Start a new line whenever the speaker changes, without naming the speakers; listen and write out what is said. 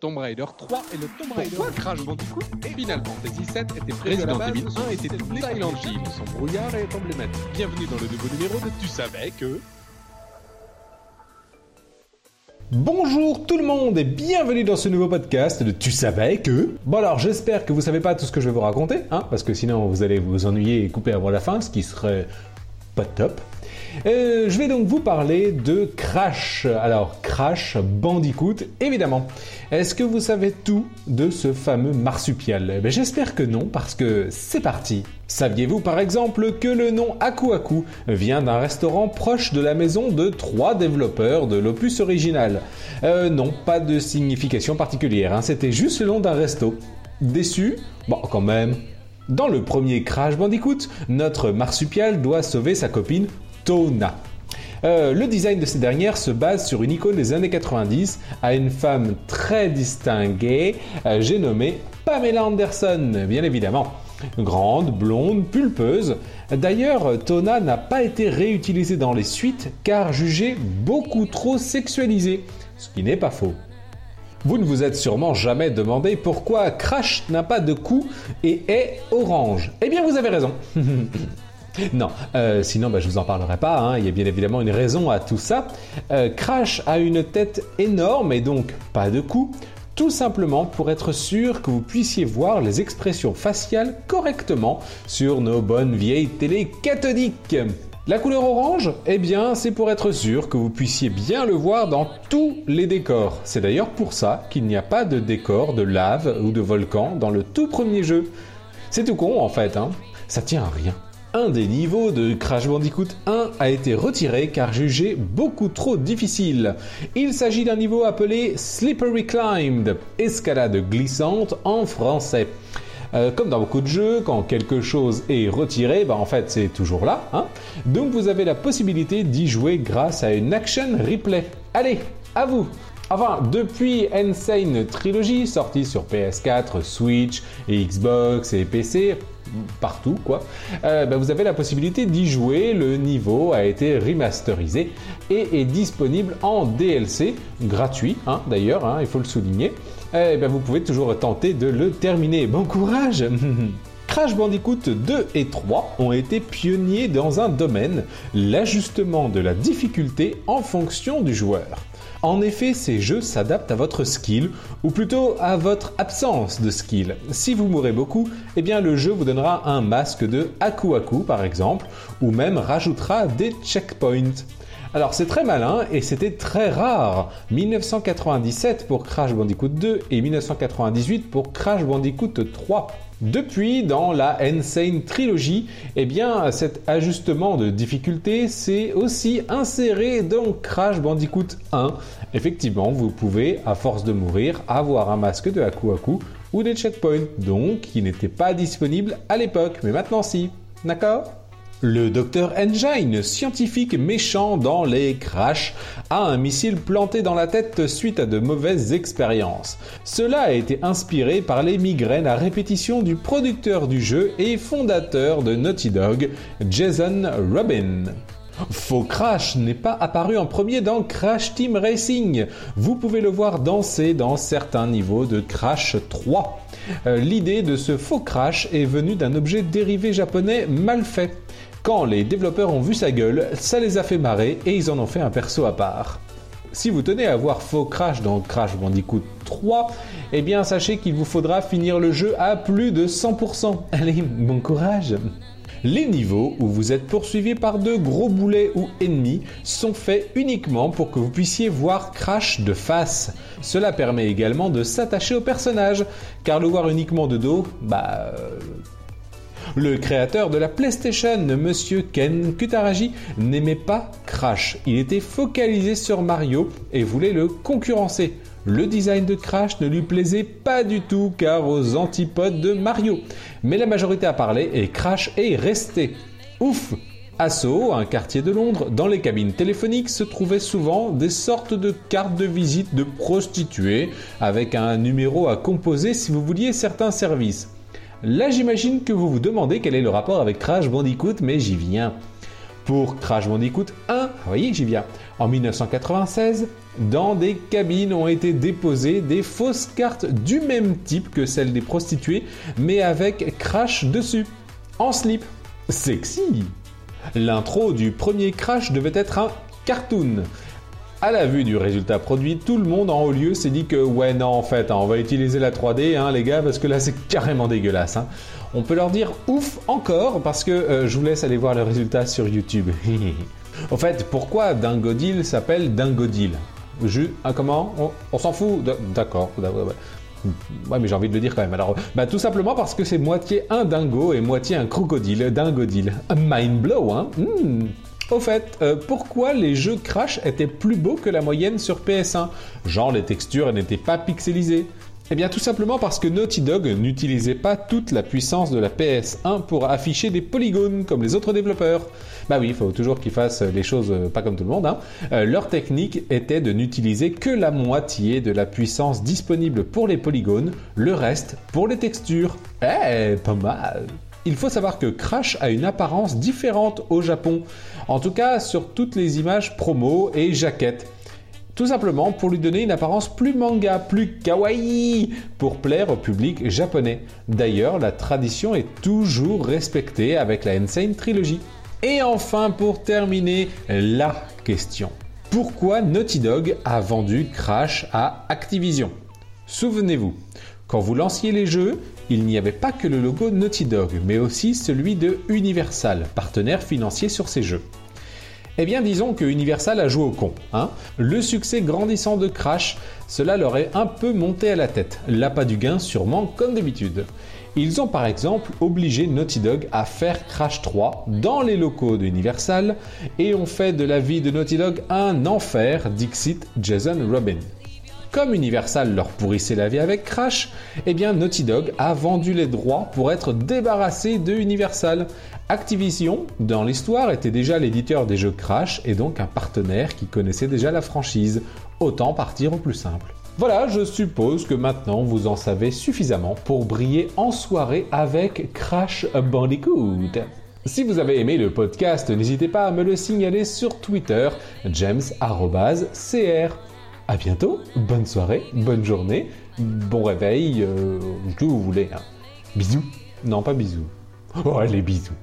Tomb Raider 3 et le Tomb Raider. Pourquoi Crash Bandicoot et Final Fantasy 7 était Resident Evil 1 était Silent Hill. Son brouillard est emblématique. Bienvenue dans le nouveau numéro de Tu savais que...
Bonjour tout le monde et bienvenue dans ce nouveau podcast de Tu savais que... Bon alors j'espère que vous savez pas tout ce que je vais vous raconter, hein, parce que sinon vous allez vous ennuyer et couper avant la fin, ce qui serait Euh, je vais donc vous parler de Crash. Alors, Crash Bandicoot, évidemment. Est-ce que vous savez tout de ce fameux marsupial? Eh ben, J'espère que non, parce que c'est parti. Saviez-vous par exemple que le nom Aku Aku vient d'un restaurant proche de la maison de trois développeurs de l'opus original? Euh, Non, pas de signification particulière, hein. c'était juste le nom d'un resto. Déçu? Bon, quand même. Dans le premier Crash Bandicoot, notre marsupial doit sauver sa copine Tona. Euh, le design de ces dernières se base sur une icône des années 90 à une femme très distinguée, euh, j'ai nommé Pamela Anderson, bien évidemment. Grande, blonde, pulpeuse. D'ailleurs, Tona n'a pas été réutilisée dans les suites car jugée beaucoup trop sexualisée, ce qui n'est pas faux. Vous ne vous êtes sûrement jamais demandé pourquoi Crash n'a pas de cou et est orange. Eh bien, vous avez raison. Non, euh, sinon bah, je vous en parlerai pas, hein. il y a bien évidemment une raison à tout ça. Euh, Crash a une tête énorme et donc pas de cou, tout simplement pour être sûr que vous puissiez voir les expressions faciales correctement sur nos bonnes vieilles télé cathodiques. La couleur orange Eh bien, c'est pour être sûr que vous puissiez bien le voir dans tous les décors. C'est d'ailleurs pour ça qu'il n'y a pas de décor de lave ou de volcan dans le tout premier jeu. C'est tout con en fait, hein. Ça tient à rien. Un des niveaux de Crash Bandicoot 1 a été retiré car jugé beaucoup trop difficile. Il s'agit d'un niveau appelé Slippery Climbed, escalade glissante en français. Euh, comme dans beaucoup de jeux, quand quelque chose est retiré, bah en fait c'est toujours là. Hein. Donc vous avez la possibilité d'y jouer grâce à une action replay. Allez, à vous Enfin, depuis Insane Trilogy, sortie sur PS4, Switch, et Xbox et PC, partout quoi, euh, bah, vous avez la possibilité d'y jouer. Le niveau a été remasterisé et est disponible en DLC, gratuit hein, d'ailleurs, hein, il faut le souligner. Eh ben, vous pouvez toujours tenter de le terminer. Bon courage Crash Bandicoot 2 et 3 ont été pionniers dans un domaine, l'ajustement de la difficulté en fonction du joueur. En effet, ces jeux s'adaptent à votre skill, ou plutôt à votre absence de skill. Si vous mourrez beaucoup, eh bien le jeu vous donnera un masque de Aku Aku par exemple, ou même rajoutera des checkpoints. Alors c'est très malin et c'était très rare. 1997 pour Crash Bandicoot 2 et 1998 pour Crash Bandicoot 3. Depuis, dans la Insane Trilogy, eh bien, cet ajustement de difficulté s'est aussi inséré dans Crash Bandicoot 1. Effectivement, vous pouvez, à force de mourir, avoir un masque de Aku Aku ou des checkpoints, donc qui n'étaient pas disponibles à l'époque, mais maintenant si. D'accord? Le docteur Engine, scientifique méchant dans les crashs, a un missile planté dans la tête suite à de mauvaises expériences. Cela a été inspiré par les migraines à répétition du producteur du jeu et fondateur de Naughty Dog, Jason Robin. Faux Crash n'est pas apparu en premier dans Crash Team Racing. Vous pouvez le voir danser dans certains niveaux de Crash 3. Euh, l'idée de ce faux Crash est venue d'un objet dérivé japonais mal fait. Quand les développeurs ont vu sa gueule, ça les a fait marrer et ils en ont fait un perso à part. Si vous tenez à voir faux Crash dans Crash Bandicoot 3, eh bien sachez qu'il vous faudra finir le jeu à plus de 100%. Allez, bon courage les niveaux où vous êtes poursuivi par de gros boulets ou ennemis sont faits uniquement pour que vous puissiez voir Crash de face. Cela permet également de s'attacher au personnage, car le voir uniquement de dos, bah... Le créateur de la PlayStation, Monsieur Ken Kutaragi, n'aimait pas Crash. Il était focalisé sur Mario et voulait le concurrencer. Le design de Crash ne lui plaisait pas du tout car aux antipodes de Mario. Mais la majorité a parlé et Crash est resté. Ouf à Soho, un quartier de Londres, dans les cabines téléphoniques se trouvaient souvent des sortes de cartes de visite de prostituées avec un numéro à composer si vous vouliez certains services. Là, j'imagine que vous vous demandez quel est le rapport avec Crash Bandicoot, mais j'y viens. Pour Crash Bandicoot 1, voyez, j'y viens. En 1996, dans des cabines ont été déposées des fausses cartes du même type que celles des prostituées, mais avec Crash dessus. En slip. Sexy L'intro du premier Crash devait être un cartoon. À la vue du résultat produit, tout le monde en haut lieu s'est dit que ouais non en fait, hein, on va utiliser la 3D hein, les gars parce que là c'est carrément dégueulasse. Hein. On peut leur dire ouf encore parce que euh, je vous laisse aller voir le résultat sur YouTube. Au fait, pourquoi Dingodil s'appelle Dingodil? Je, ah, comment? On, s'en fout D'accord. Ouais, mais j'ai envie de le dire quand même. Alors, bah, tout simplement parce que c'est moitié un dingo et moitié un crocodile. Dingodil. Mind blow, hein hmm. Au fait, euh, pourquoi les jeux Crash étaient plus beaux que la moyenne sur PS1 Genre les textures n'étaient pas pixelisées eh bien tout simplement parce que Naughty Dog n'utilisait pas toute la puissance de la PS1 pour afficher des polygones comme les autres développeurs. Bah oui, il faut toujours qu'ils fassent les choses euh, pas comme tout le monde. Hein. Euh, leur technique était de n'utiliser que la moitié de la puissance disponible pour les polygones, le reste pour les textures. Eh, pas mal il faut savoir que Crash a une apparence différente au Japon, en tout cas sur toutes les images promo et jaquettes. Tout simplement pour lui donner une apparence plus manga, plus kawaii, pour plaire au public japonais. D'ailleurs, la tradition est toujours respectée avec la Insane Trilogy. Et enfin, pour terminer, la question. Pourquoi Naughty Dog a vendu Crash à Activision? Souvenez-vous, quand vous lanciez les jeux, il n'y avait pas que le logo Naughty Dog, mais aussi celui de Universal, partenaire financier sur ces jeux. Eh bien, disons que Universal a joué au con. Hein. Le succès grandissant de Crash, cela leur est un peu monté à la tête. L'appât du gain, sûrement, comme d'habitude. Ils ont par exemple obligé Naughty Dog à faire Crash 3 dans les locaux d'Universal et ont fait de la vie de Naughty Dog un enfer, Dixit Jason Robin. Comme Universal leur pourrissait la vie avec Crash, eh bien Naughty Dog a vendu les droits pour être débarrassé de Universal. Activision, dans l'histoire, était déjà l'éditeur des jeux Crash et donc un partenaire qui connaissait déjà la franchise. Autant partir au plus simple. Voilà, je suppose que maintenant vous en savez suffisamment pour briller en soirée avec Crash Bandicoot. Si vous avez aimé le podcast, n'hésitez pas à me le signaler sur Twitter, james.cr. À bientôt, bonne soirée, bonne journée, bon réveil, euh, que vous voulez. Hein. Bisous. Non, pas bisous. Oh, allez, bisous.